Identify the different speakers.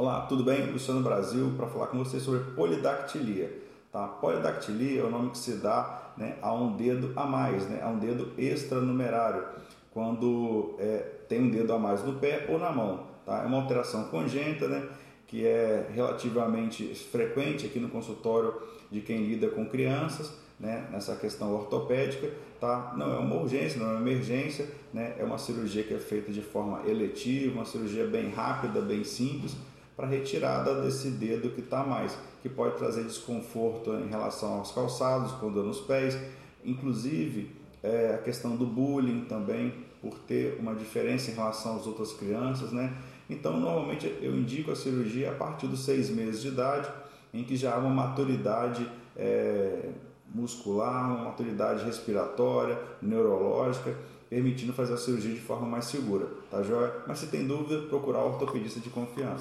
Speaker 1: Olá, tudo bem? Luciano Brasil para falar com você sobre polidactilia. Tá? Polidactilia é o nome que se dá né, a um dedo a mais, né, a um dedo extranumerário, quando é, tem um dedo a mais no pé ou na mão. Tá? É uma alteração congênita, né, que é relativamente frequente aqui no consultório de quem lida com crianças, né, nessa questão ortopédica, tá? Não é uma urgência, não é uma emergência, né? É uma cirurgia que é feita de forma eletiva, uma cirurgia bem rápida, bem simples, para retirada desse dedo que está mais, que pode trazer desconforto em relação aos calçados, com dor nos pés, inclusive é, a questão do bullying também, por ter uma diferença em relação às outras crianças, né? Então, normalmente eu indico a cirurgia a partir dos seis meses de idade, em que já há uma maturidade é, muscular, uma maturidade respiratória, neurológica, permitindo fazer a cirurgia de forma mais segura, tá joia? Mas se tem dúvida, procurar o ortopedista de confiança.